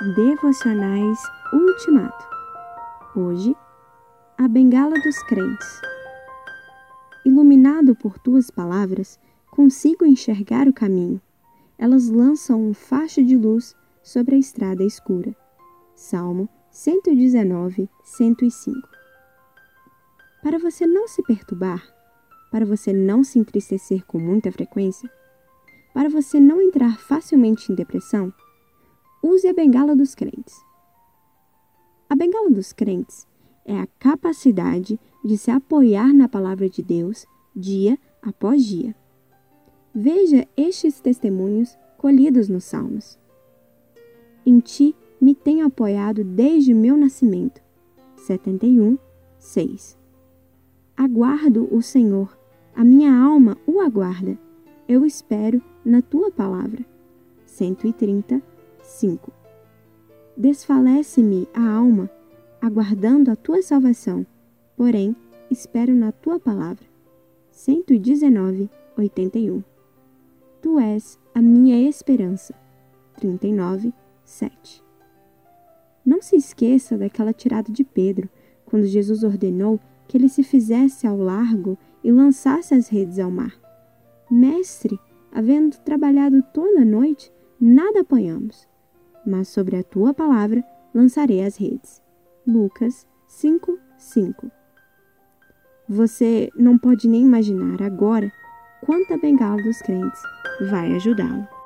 Devocionais Ultimato. Hoje, a bengala dos crentes. Iluminado por tuas palavras, consigo enxergar o caminho. Elas lançam um facho de luz sobre a estrada escura. Salmo 119, 105. Para você não se perturbar, para você não se entristecer com muita frequência, para você não entrar facilmente em depressão, use a bengala dos crentes. A bengala dos crentes é a capacidade de se apoiar na palavra de Deus dia após dia. Veja estes testemunhos colhidos nos Salmos. Em ti me tenho apoiado desde meu nascimento. 71, 6. Aguardo o Senhor, a minha alma o aguarda. Eu espero na tua palavra. 130, 5. Desfalece-me a alma, aguardando a tua salvação, porém espero na tua palavra. 119, 81. Tu és a minha esperança. 39, 7. Não se esqueça daquela tirada de Pedro, quando Jesus ordenou que ele se fizesse ao largo e lançasse as redes ao mar. Mestre, havendo trabalhado toda a noite, nada apanhamos mas sobre a tua palavra lançarei as redes. Lucas 5, 5. Você não pode nem imaginar agora quanta bengala dos crentes vai ajudá-lo.